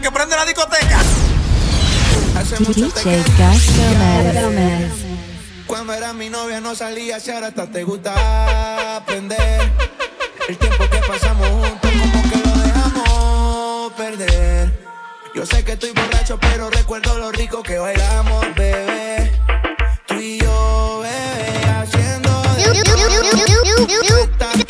que prende la discoteca. DJ Gas Cuando era mi novia no salía, si ahora hasta te gusta aprender. El tiempo que pasamos juntos, como que lo dejamos perder. Yo sé que estoy borracho, pero recuerdo lo rico que bailamos, bebé. Tú y yo, bebé, haciendo de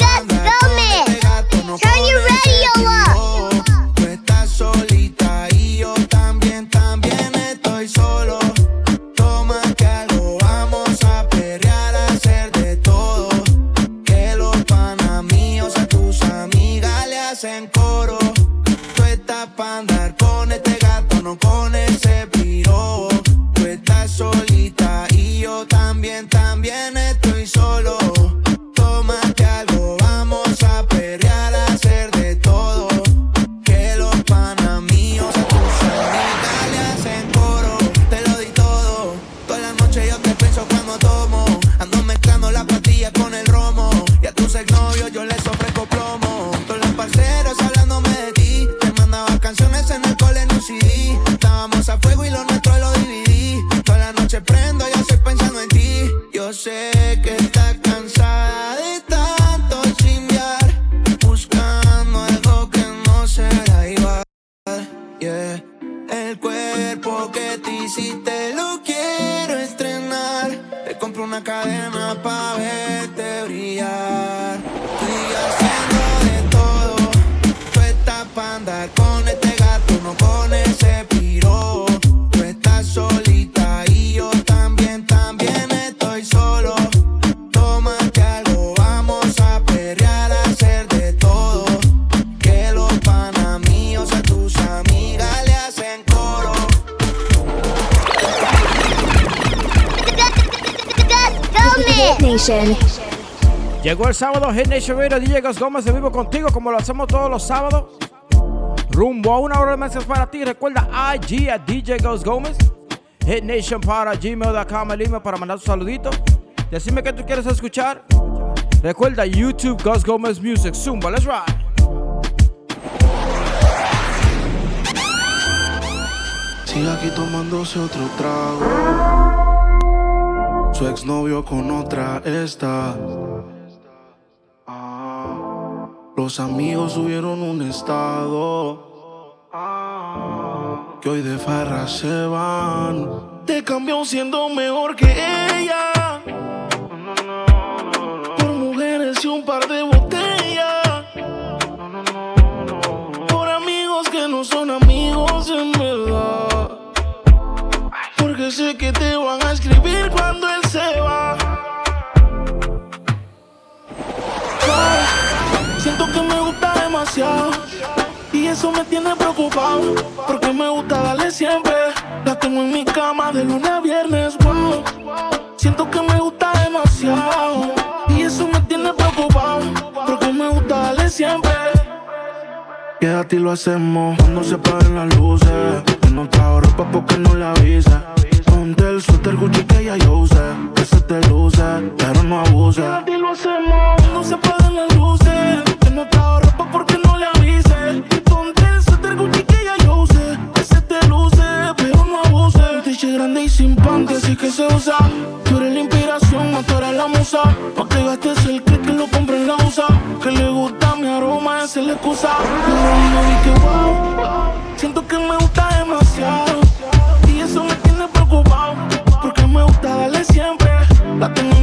Llegó el sábado, Hit Nation Radio, DJ Gus Gómez de vivo contigo, como lo hacemos todos los sábados. Rumbo a una hora de mensajes para ti. Recuerda IG a DJ Gus Gómez. Hit Nation para gmail.com, el email para mandar tu saludito. Decime que tú quieres escuchar. Recuerda YouTube Gus Gómez Music. Zumba, let's ride. Sigue aquí tomándose otro trago. Su exnovio con otra está. Los amigos subieron un estado. Que hoy de farra se van. Te cambió siendo mejor que ella. Por mujeres y un par de botellas. Por amigos que no son amigos en verdad. Porque sé que te van a escribir cuando él se va. Que me gusta demasiado. Y eso me tiene preocupado. Porque me gusta darle siempre. La tengo en mi cama de lunes a viernes. Wow. Siento que me gusta demasiado. Y eso me tiene preocupado. Porque me gusta darle siempre. Quédate y lo hacemos cuando se paren las luces. Yo no trajo ropa porque no la avisa. Ponte el suéter Gucci que ya yo usé. Que se te luce, pero no abuse. Quédate y lo hacemos cuando se paren las luces. Yo no trajo ropa porque no le avise. Y ponte el Gucci que ya yo usé. Que se te luce, pero no abuse. Un t grande y sin panty, así que se usa. Tú eres la inspiración, no tú eres la musa. Pa' que gastes el click que lo compre en la USA. Que le gusta mi aroma, esa es la excusa. Vi que wow. Siento que me gusta demasiado. Y eso me tiene preocupado. Porque me gusta darle siempre. La tengo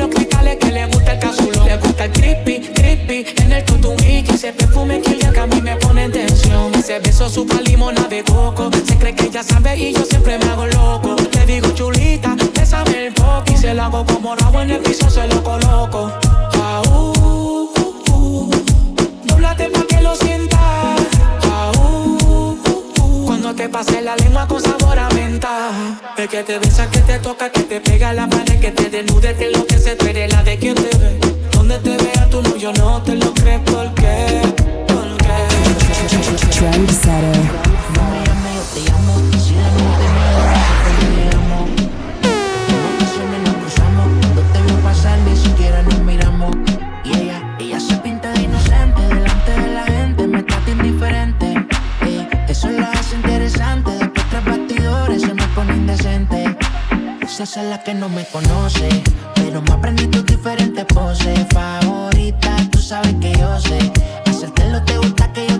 los cristales que le gusta el cazulo. Le gusta el creepy, creepy. En el y ese perfume que el que a mí me pone en tensión. Ese beso super limona de coco. Se cree que ella sabe y yo siempre me hago loco. Le digo chulita, bésame el poco. Y se lo hago como rabo en el piso, se lo coloco. Ah, uh, uh, uh. pa' que lo sientas. Ah, Cuando te pase la lengua con que te besa, que te toca, que te pega la mano, que te desnude, que lo que se tú eres la de quien te ve. Donde te vea tú no, yo no te lo crees, ¿por qué? ¿Por qué? Que no me conoce. Pero me aprendí tus diferentes poses. Favorita, tú sabes que yo sé. Hacértelo te gusta que yo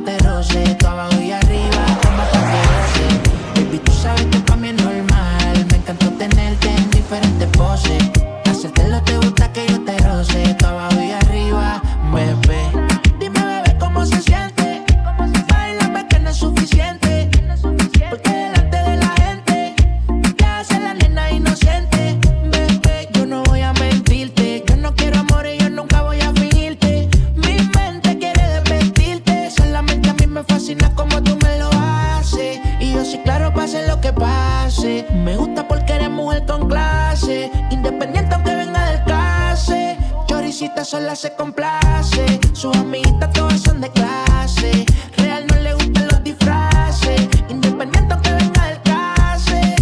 Sola se complace. Sus amiguitas todas son de clase. Real no le gustan los disfraces. Independiente aunque venga del clase.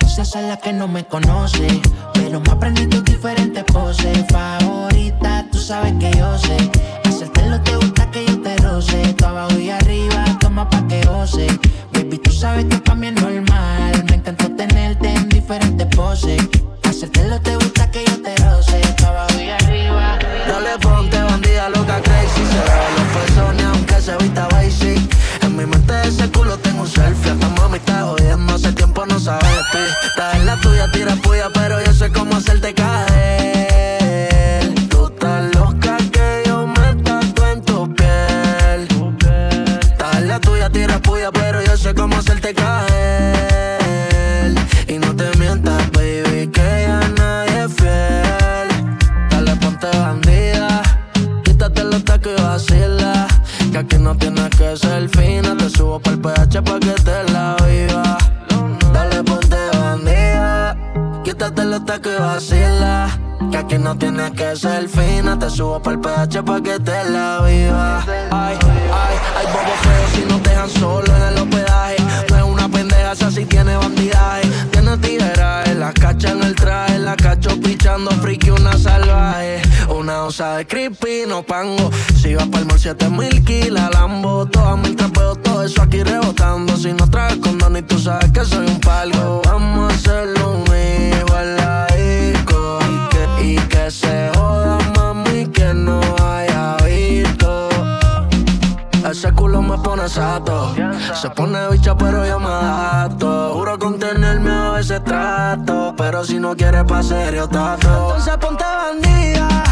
Esa es la que no me conoce. Pero me aprendí tus diferentes poses. Favorita, tú sabes que yo sé. Hacértelo te gusta que yo te roce. Tú abajo y arriba, toma pa' que goce. Baby, tú sabes que para mí es normal. Me encantó tenerte en diferentes poses. Hacértelo te la tuya, tira puya Pero yo sé cómo hacerte caer Tacos y vacila. Que aquí no tienes que ser fina. Te subo pa'l PH pa' que te la viva. Ay, ay, ay, bobo feo si no te dejan solo en el hospedaje. No es una pendeja, esa sí tiene bandidaje. Tiene tijeraje, la cacha en el traje. La cacho pichando friki, una salvaje. Una osa de creepy, no pango. Si vas pa'l mall, 7000 kilas, Lambo. Todas mil trapeos, todo eso aquí rebotando. Si no traes condón y tú sabes que soy un palgo. Vamos a hacerlo se joda, mami, que no haya visto. Ese culo me pone sato. Se pone bicha, pero yo me adapto. Juro contenerme a veces trato. Pero si no quieres pa' serio, tato. Entonces ponte bandida.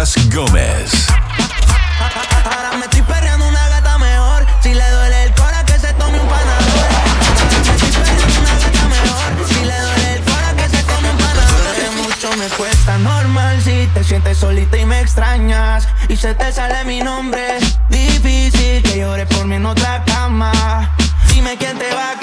G- Gus Gomez. Ahora me estoy perreando una gata mejor. Si le duele el cora, que se tome un panador. Me estoy perreando una gata mejor. Si le duele el cora, que se tome un panador. Que mucho me cuesta normal si te sientes solita y me extrañas. Y se te sale mi nombre. Difícil que llores por mí en otra cama. Dime quién te va a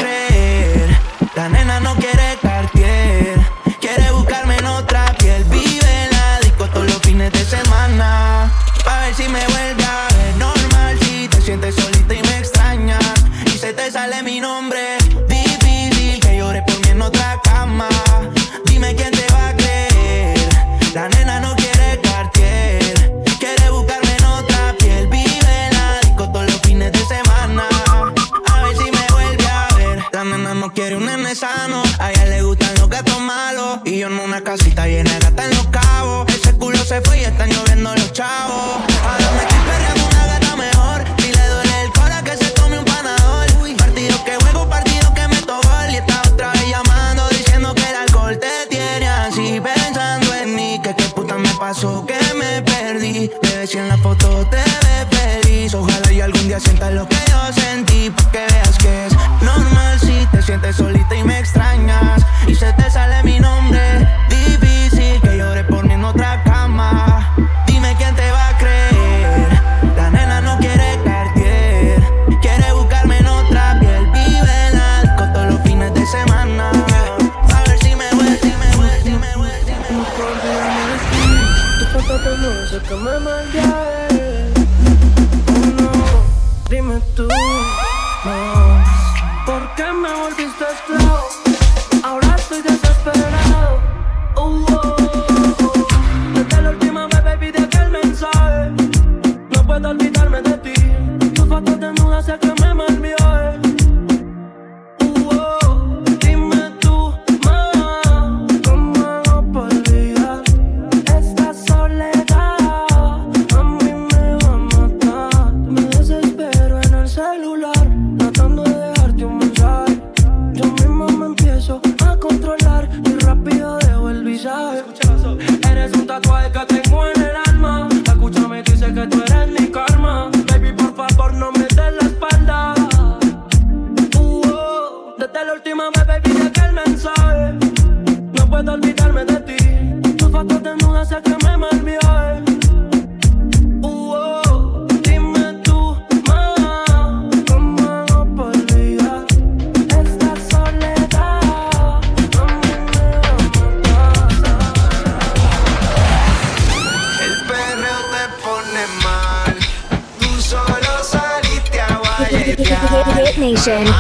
Station.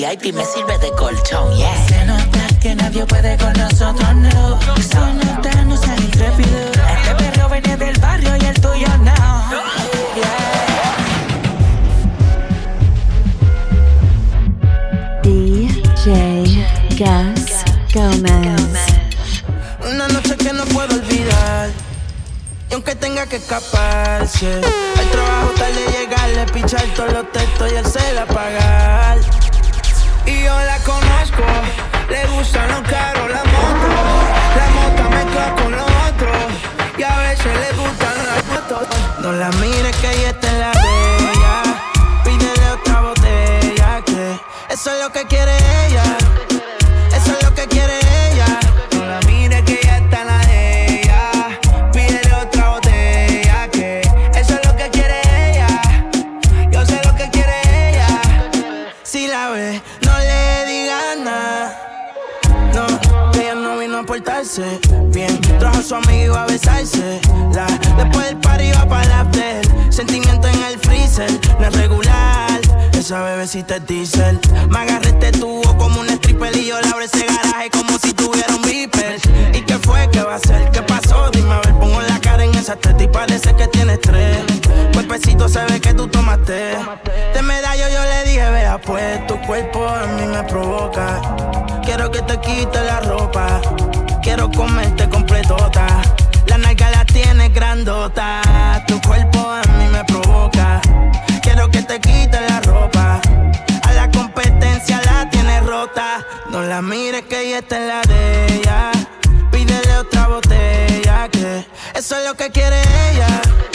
VIP me sirve de colchón, yeah. Se nota que nadie puede con nosotros, no. Solo danos al intrépido. Este perro viene del barrio y el tuyo no. Yeah. DJ Gas Gomez. Una noche que no puedo olvidar. Y aunque tenga que escaparse. Bebecita es diesel. Me agarré este tubo como un stripper y yo le abro ese garaje como si tuviera un viper. ¿Y qué fue? ¿Qué va a ser? ¿Qué pasó? Dime a ver, pongo la cara en esa teta y parece que tienes tres. Cuerpecito se ve que tú tomaste. De medallo yo le dije, vea pues, tu cuerpo a mí me provoca. Quiero que te quite la ropa. Quiero comerte completota. La nalga la tienes grandota. Que está en la de ella. Pídele otra botella que eso es lo que quiere ella.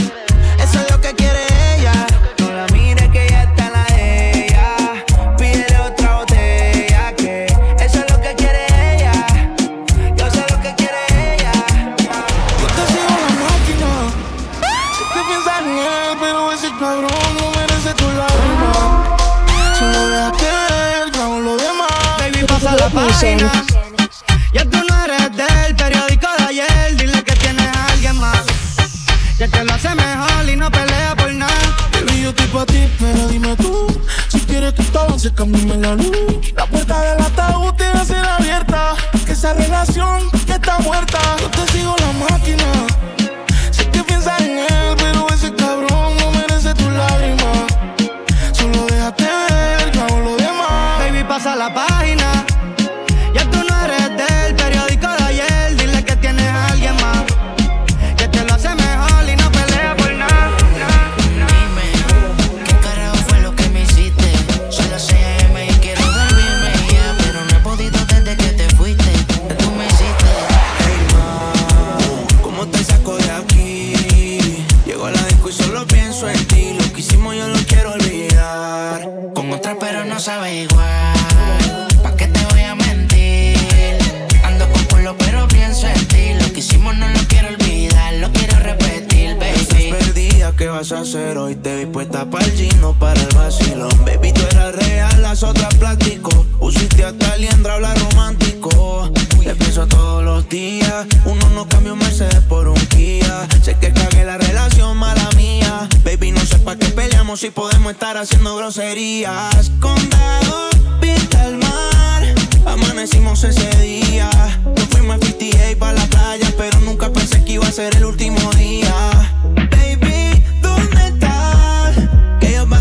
Perdida, ¿qué vas a hacer hoy? Te vi puesta para el gino, para el vacilón. Baby, tú eras real, las otras plástico. Usiste hasta liendra, habla romántico. Te pienso todos los días. Uno no cambia un Mercedes por un Kia. Sé que cagué la relación, mala mía. Baby, no sé pa' qué peleamos si podemos estar haciendo groserías. Condado, vista al mar. Amanecimos ese día. Nos fuimos a 58 para la playa, pero nunca pensé que iba a ser el último día.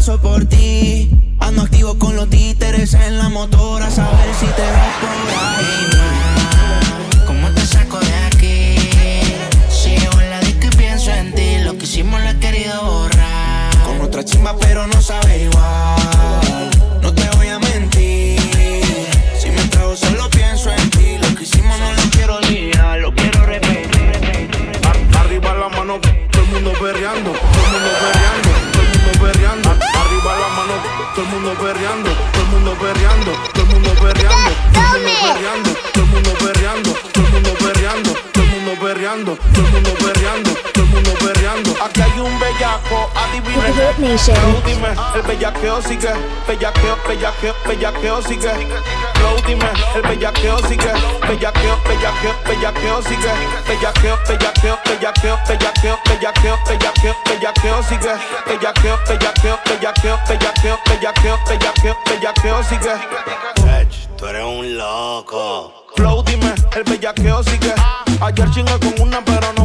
Paso por ti. Ando activo con los títeres en la motora, a saber si te vas por ahí. ¿Cómo te saco de aquí? Sigo en la disco y pienso en ti. Lo que hicimos lo he querido borrar. Con otra chimba, pero no sabe igual. No te voy a mentir. Si me trago, solo pienso en ti. Lo que hicimos no lo quiero olvidar, lo quiero repetir. Ar- Arriba la mano, todo el mundo perreando, adivina. Hit Nation. Flow, dime, el bellaqueo sigue, bellaqueo, bellaqueo, bellaqueo sigue. Flow, dime, el bellaqueo sigue, bellaqueo, bellaqueo, bellaqueo sigue. Bellaqueo, bellaqueo, bellaqueo, bellaqueo, bellaqueo, bellaqueo, bellaqueo sigue. Bellaqueo, bellaqueo, bellaqueo, bellaqueo, bellaqueo, bellaqueo, bellaqueo sigue. Tú eres un loco. Flow, dime, el bellaqueo sigue. Ayer chingué con una, pero no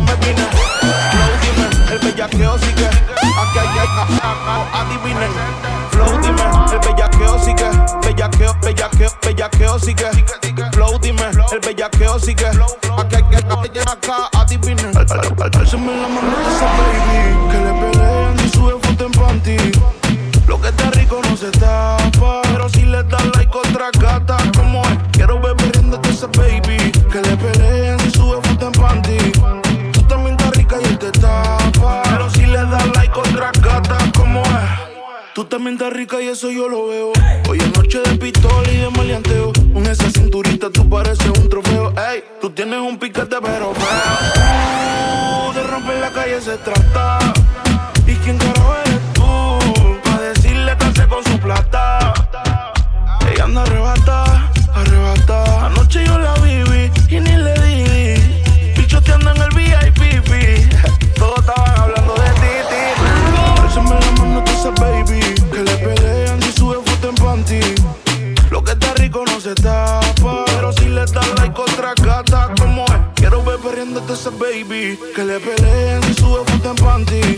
bellaqueo sigue. Aquí hay, hay, acá, adivinen. Alzame la mano de esa baby. Que le pelean y sube foto en panty. Lo que está rico no se tapa. Pero si le das like otra gata, como es? Quiero ver riéndote esa baby. Que le peleen y sube foto en panty. Tú también estás rica y él te tapa. Pero si le das like otra gata, como es? Tú también estás rica y eso yo lo veo. Hoy es noche de pistola y de maleanteo. Con esa cinturita tú pareces tienes un piquete pero feo. De romper la calle se trata. Ese baby. Que le peleen si sube foto en panty.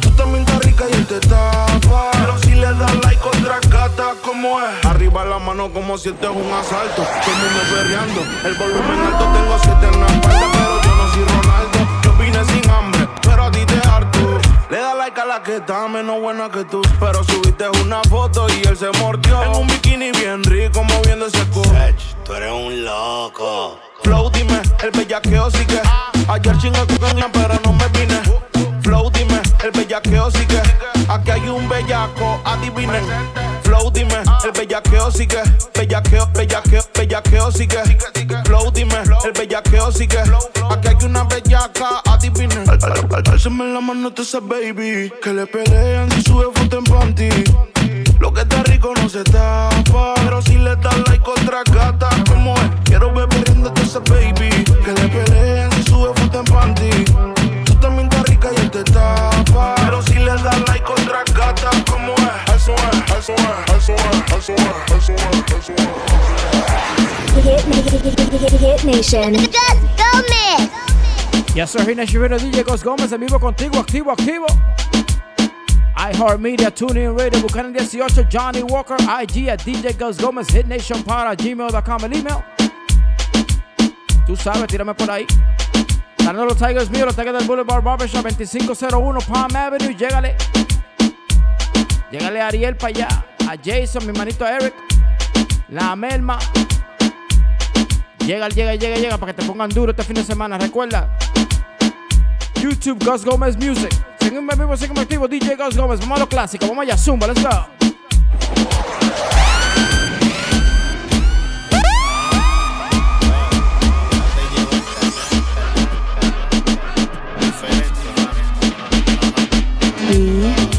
Tú también estás rica y él te tapa. Pero si le das like otra gata, ¿cómo es? Arriba la mano como si este es un asalto. Todo el mundo perreando. El volumen alto tengo siete en la espalda, pero yo no soy Ronaldo. Yo vine sin hambre, pero a ti te harto. Le da like a la que está menos buena que tú. Pero subiste una foto y él se mordió. En un bikini bien rico, moviendo ese cu. Tú eres un loco. Flow, dime, el bellaqueo sigue. Ayer chingué con pero no me vine. Flow, dime, el bellaqueo sigue. Aquí hay un bellaco, adivinen. Flow, dime, el bellaqueo sigue. Bellaqueo, bellaqueo, bellaqueo sigue. Flow, dime, el bellaqueo sigue. Aquí hay una bellaca, adivinen. Álzame la mano a ese baby. Que le pelean si sube foto en panty. Lo que está rico no se tapa. Pero si le das like otra gata, como es? Quiero beber riéndote ese baby. Foto en. Tú también estás rica y él te tapa. Pero si le das like otra gata, como es? Eso es, eso es, eso es, eso es, eso es, eso es. Hit, Nation. Ya soy Nation Radio DJ Ghost Gómez en vivo contigo, activo, activo. iHeartMedia, TuneIn Radio, Buchanan 18, Johnny Walker, IG at DJ Ghost Gómez, Hit Nation para gmail.com, el email. Tú sabes, tírame por ahí. Ganando los Tigers míos, los Tigers del Boulevard Barbershop 2501 Palm Avenue. Llégale. Llégale a Ariel para allá. A Jason, mi manito Eric. La Melma. Llega, llega, llega, llega para que te pongan duro este fin de semana. Recuerda. YouTube Gus Gómez Music. En vivo, sígueme activo. DJ Gus Gómez. Vamos a lo clásico. Vamos allá. Zumba, let's go.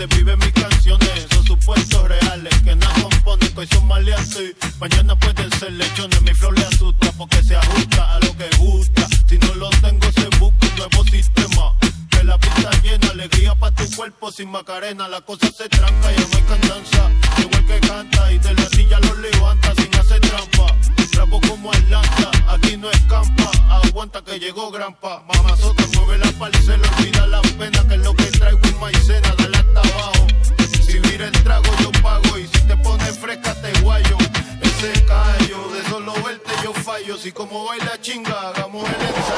se viven mis canciones. Son supuestos reales que nada componen. Que son maleantes. Mañana pueden ser lechones. Mi flow le asusta porque se ajusta a lo que gusta. Si no lo tengo, se busca un nuevo sistema. Que la pista llena, alegría para tu cuerpo sin macarena. La cosa se tranca, ya no hay cantanza. El que canta y de la silla lo levanta sin hacer trampa. Rabo como Atlanta, aquí no escampa. Aguanta que llegó Grampa. Mamazota, mueve la parcela, olvida Si como baila chinga, hagamos el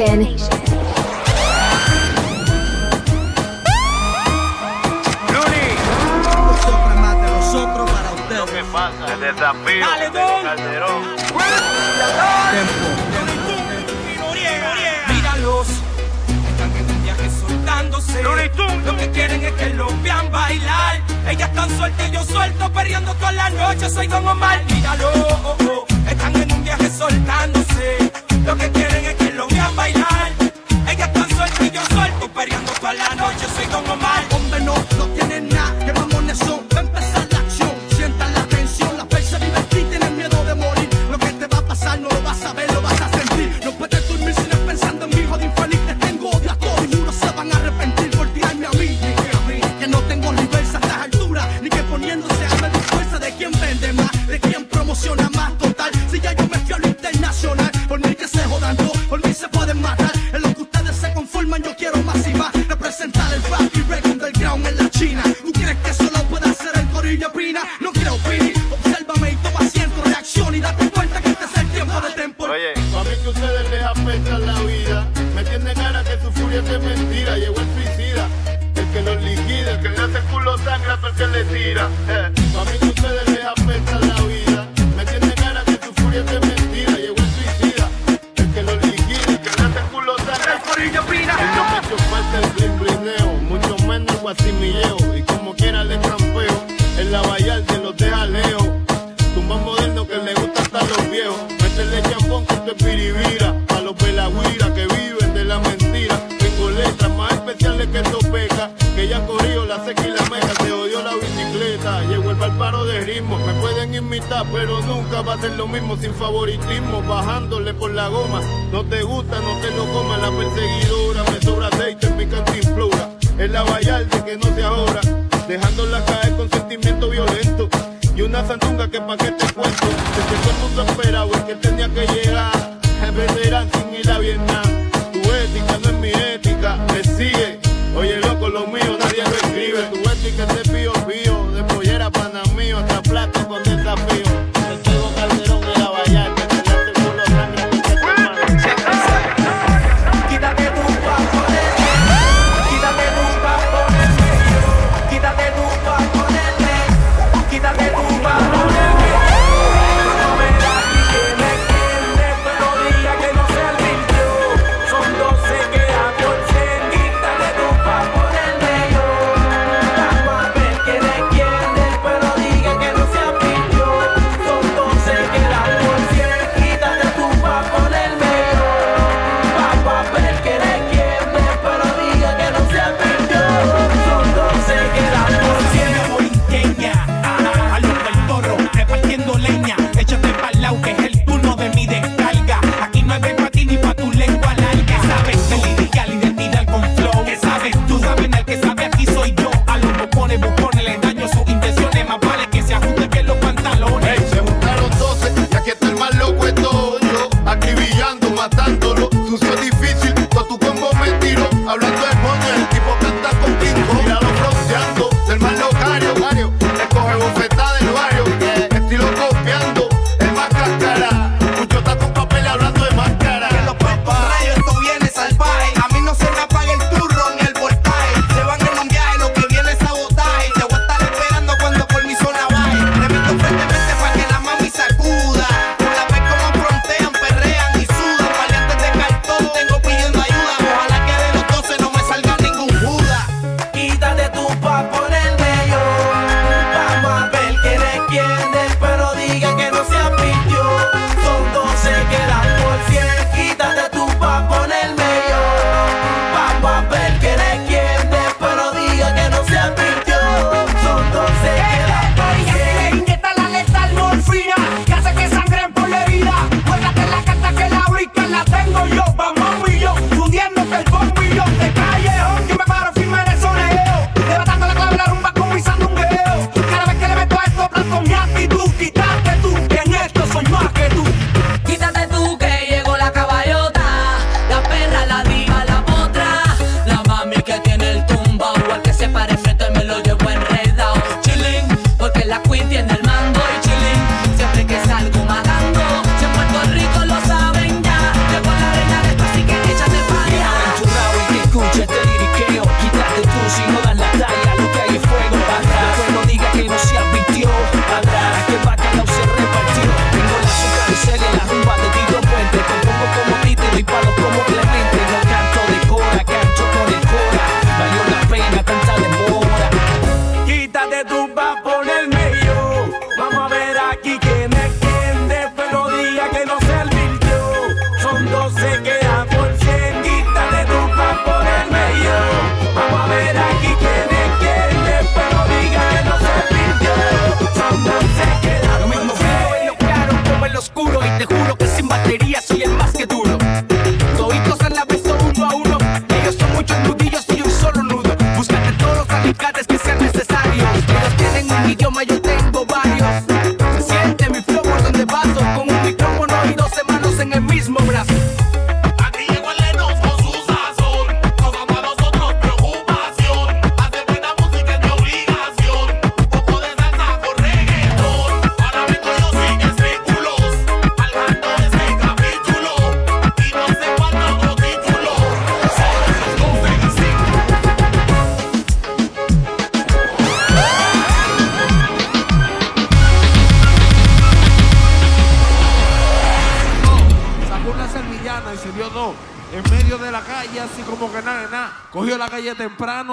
Nation.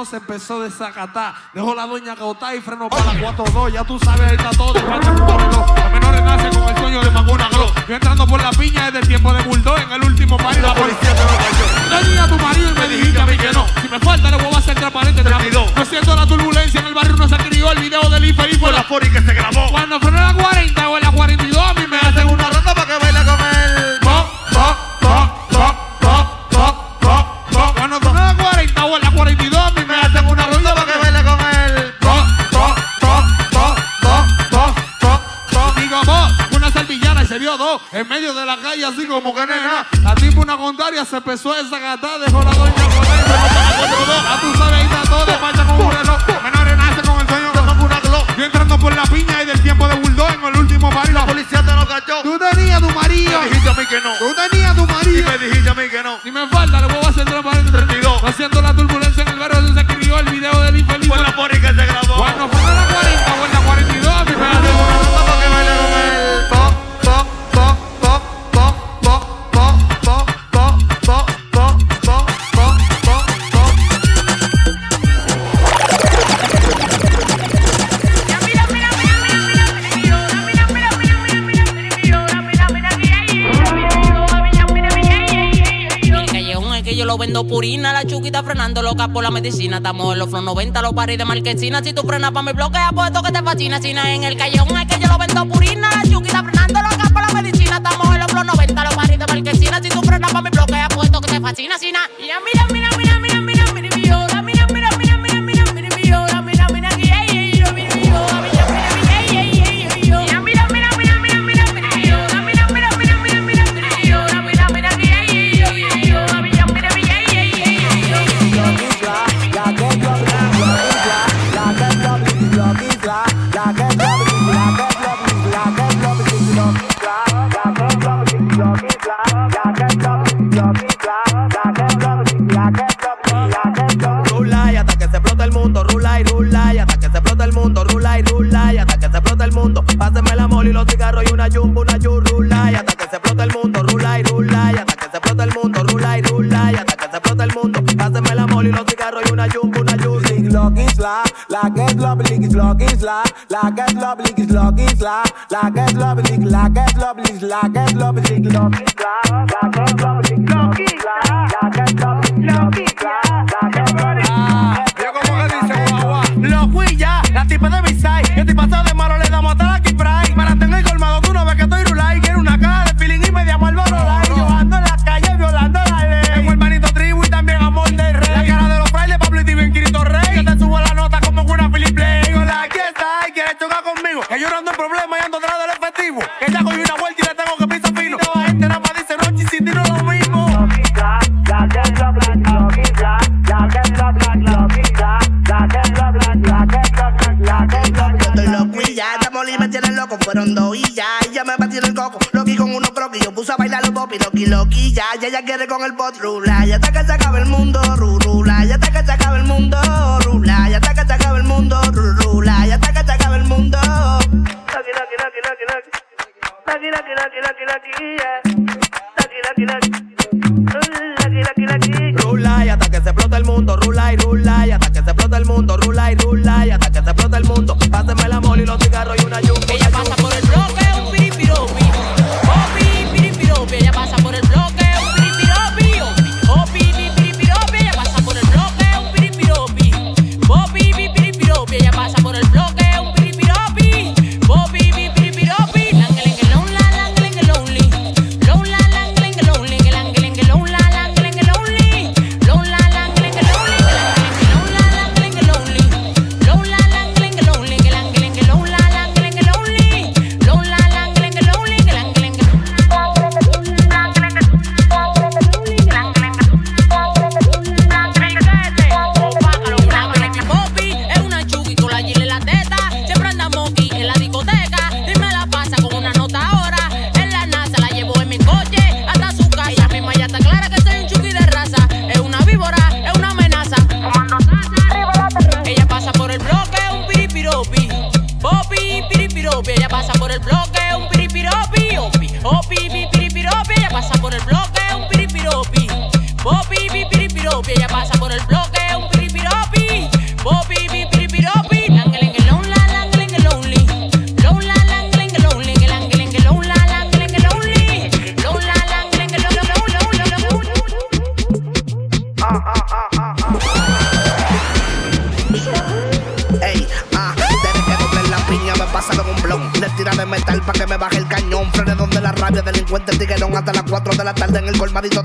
se empezó a desacatar. Dejó la doña agotar y frenó para la 4-2. Ya tú sabes, está todo. Los menores nacen con el sueño de Maguna Gro. Yo entrando por la piña desde el tiempo de Bulldog en el último país. La policía te lo cayó. Le a tu marido y me dijiste a mí que no. Si me falta, le voy a hacer transparente. No siento la turbulencia en el barrio, no se crió el video del IFA y por la fori que se grabó. purina, la chuquita frenando loca por la medicina. Estamos en los flow 90, los paris de marquesina. Si tú frenas pa' mi bloque, apuesto que te fascina. Si no en el callejón es que yo lo vendo purina, la chuquita frenando loca por la medicina. Estamos en los flow 90, los paris de marquesina. Si tú frenas pa' mi bloque, apuesto que te fascina. Si na, mira, mira, mira. el bot rula. Y hasta que se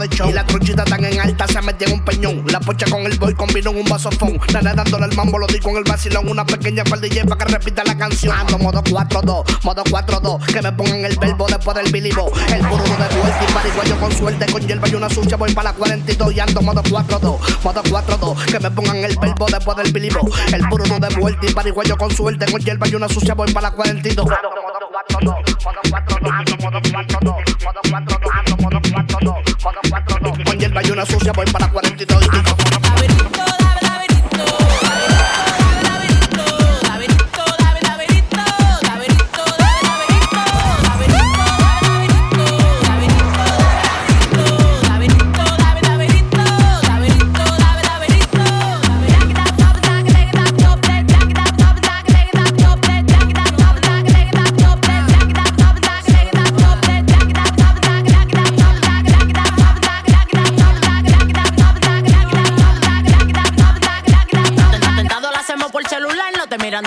de show. Y la truchita tan en alta se metía en un peñón. La pocha con el boy combinó en un vasofón. Nada dándole el mambo, lo di con el vacilón. Una pequeña paldilla para que repita la canción. Ando modo 4-2, modo 4-2. Que me pongan el verbo después del bilibo. El puro de vuelta y pariguayo con suerte. Con hierba y una sucia voy para la 42 y ando modo 4-2, modo 4-2. Que me pongan el verbo después del bilibo. El puro de vuelta y pariguayo con suerte. Con hierba y una sucia voy para la 42. Con hierba y una sucia voy para Sou social boy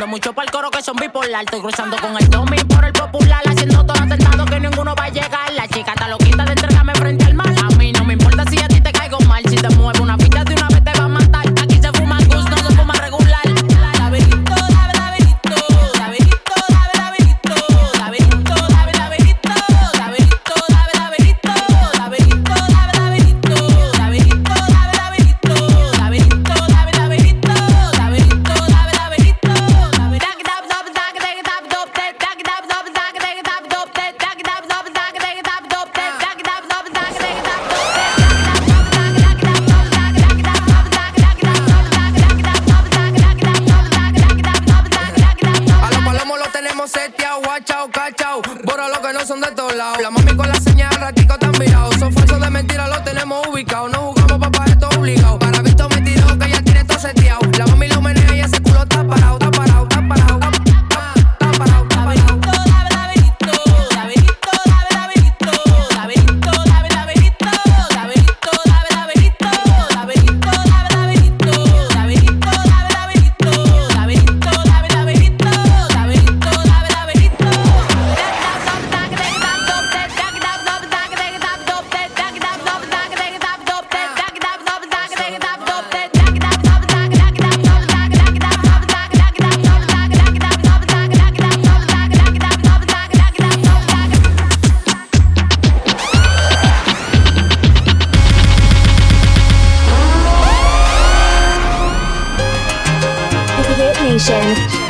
no te mirando mucho para el coro que son bipolar. Estoy cruzando con el Tommy por el popular, haciendo todo atentado que ninguno va station.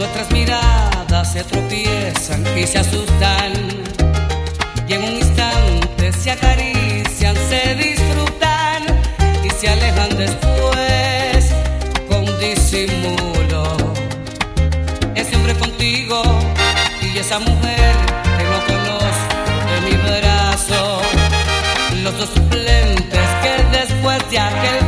Nuestras miradas se tropiezan y se asustan. Y en un instante se acarician, se disfrutan y se alejan después con disimulo. Ese hombre contigo y esa mujer que no conozco de mi brazo. Los dos suplentes que después de aquel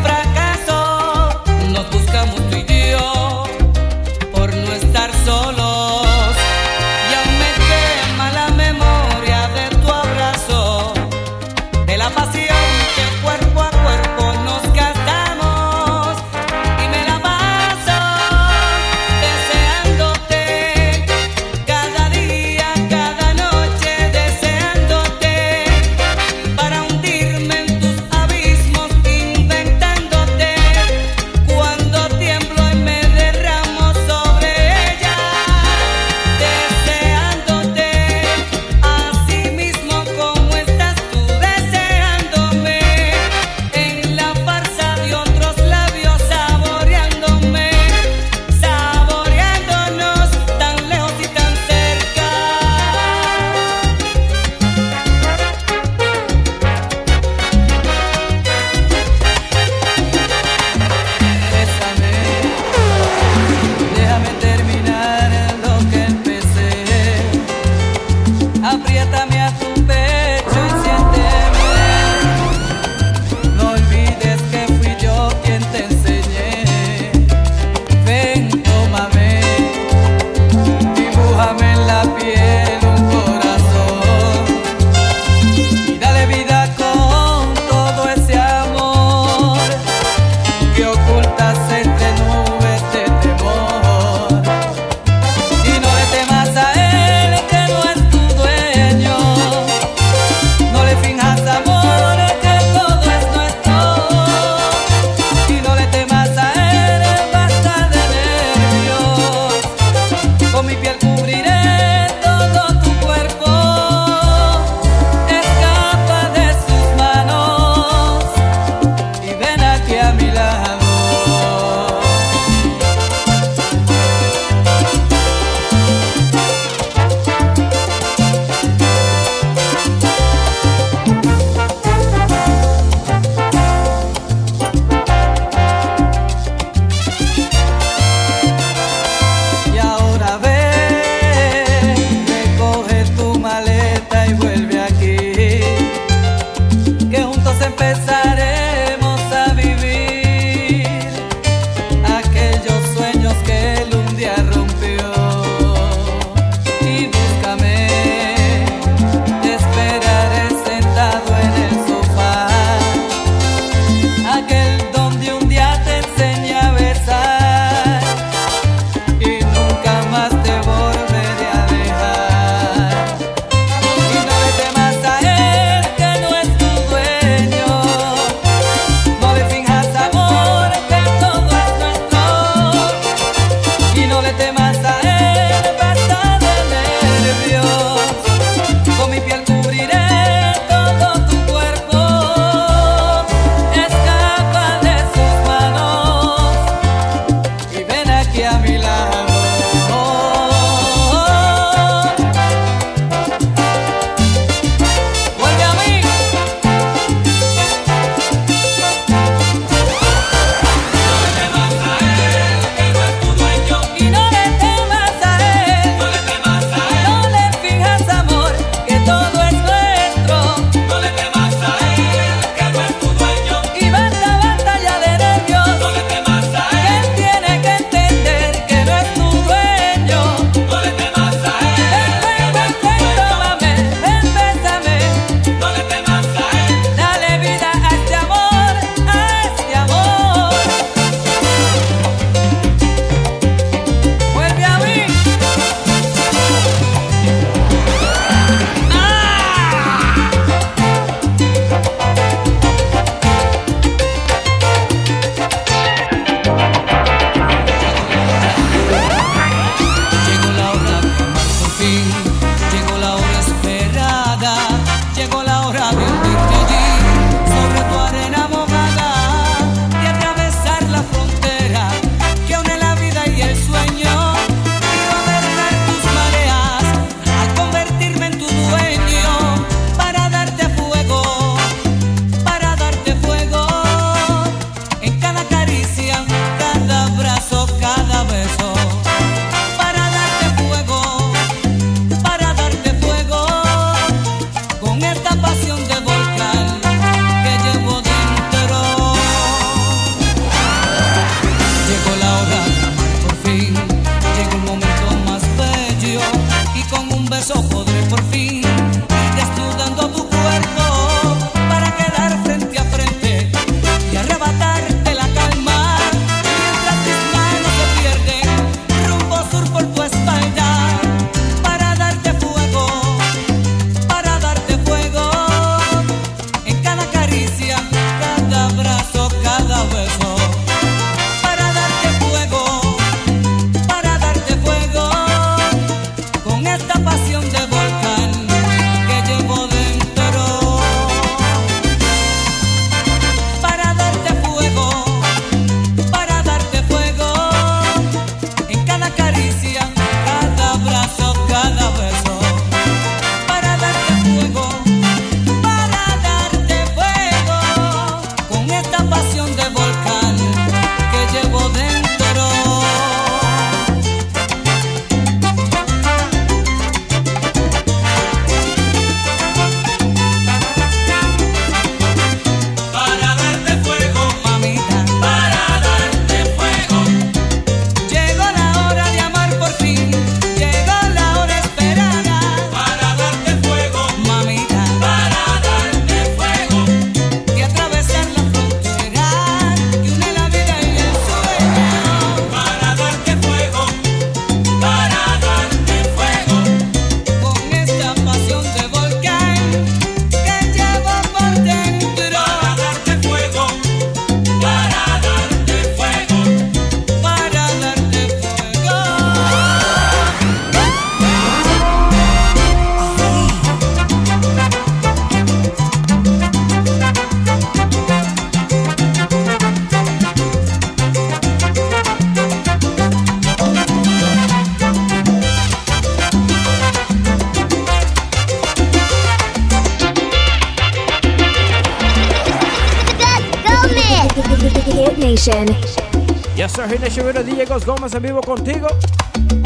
Nation Radio, DJ Gómez en vivo contigo.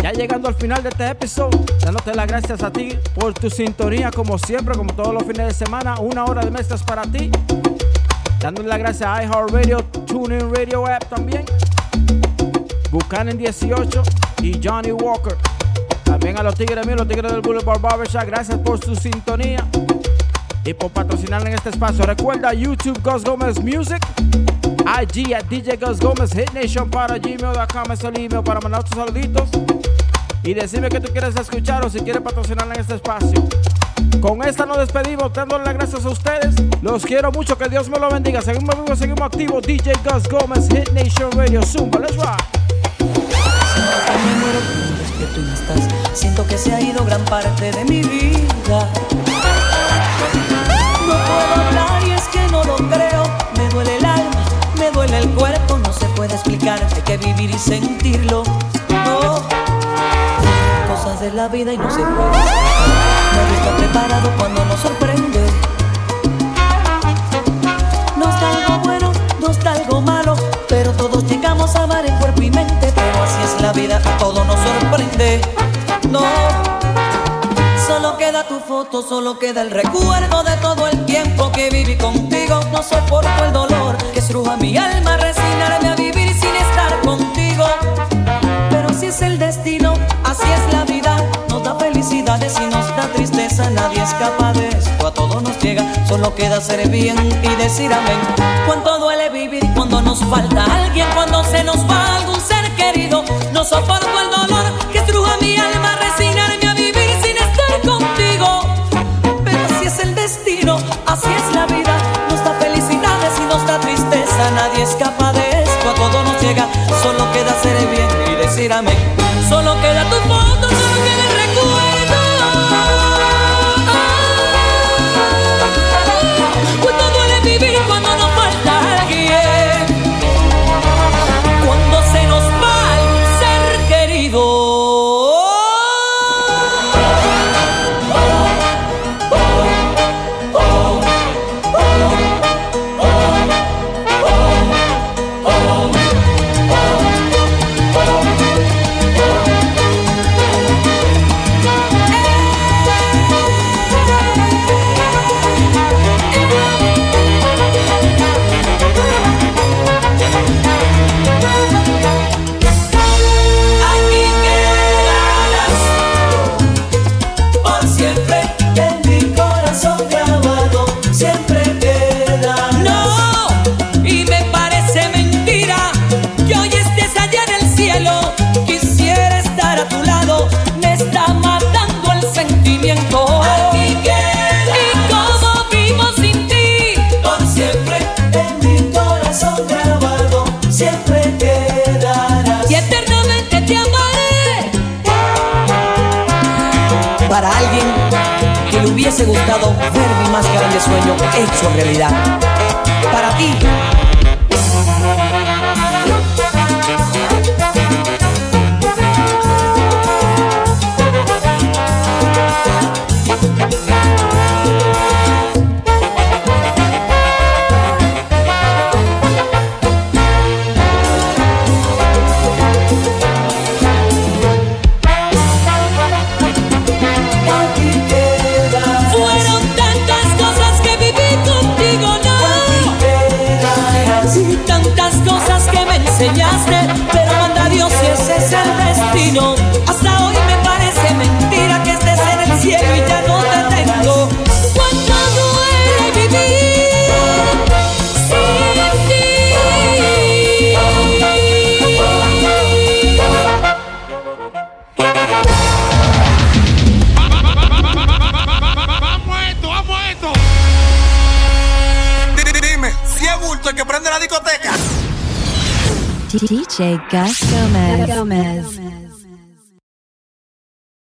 Ya llegando al final de este episodio, dándote las gracias a ti por tu sintonía, como siempre, como todos los fines de semana, una hora de mezclas para ti. Dándole las gracias a iHeartRadio, TuneIn Radio App también. Buchanan 18 y Johnny Walker. También a los tigres míos, los tigres del Boulevard Barbershop, gracias por su sintonía y por patrocinar en este espacio. Recuerda YouTube Ghost Gómez Music, IG at DJ Ghost Gómez, Hit Nation para gmail.com es el email para mandar tus saluditos y decirme que tú quieres escuchar o si quieres patrocinar en este espacio. Con esta nos despedimos, dándole las gracias a ustedes. Los quiero mucho, que Dios me lo bendiga. Seguimos vivos, seguimos activos. DJ Gus Gómez, Hit Nation Radio, Zumba, let's rock. Siento que se ha ido gran parte de mi vida. No puedo hablar y es que no lo creo. Duele el cuerpo. No se puede explicar, hay que vivir y sentirlo. No. Cosas de la vida y no se puede. Nadie está preparado cuando nos sorprende. No está algo bueno, no está algo malo, pero todos llegamos a amar en cuerpo y mente. Pero así es la vida, todo nos sorprende. No, queda tu foto, solo queda el recuerdo de todo el tiempo que viví contigo. No soporto el dolor que estruja mi alma, resignarme a vivir sin estar contigo. Pero si es el destino, así es la vida. Nos da felicidades y nos da tristeza, nadie escapa de esto. A todo nos llega, solo queda ser bien y decir amén. Cuánto duele vivir cuando nos falta alguien, cuando se nos va algún ser querido. No soporto el dolor solo queda ser bien y decir amén. Hecho realidad. Prende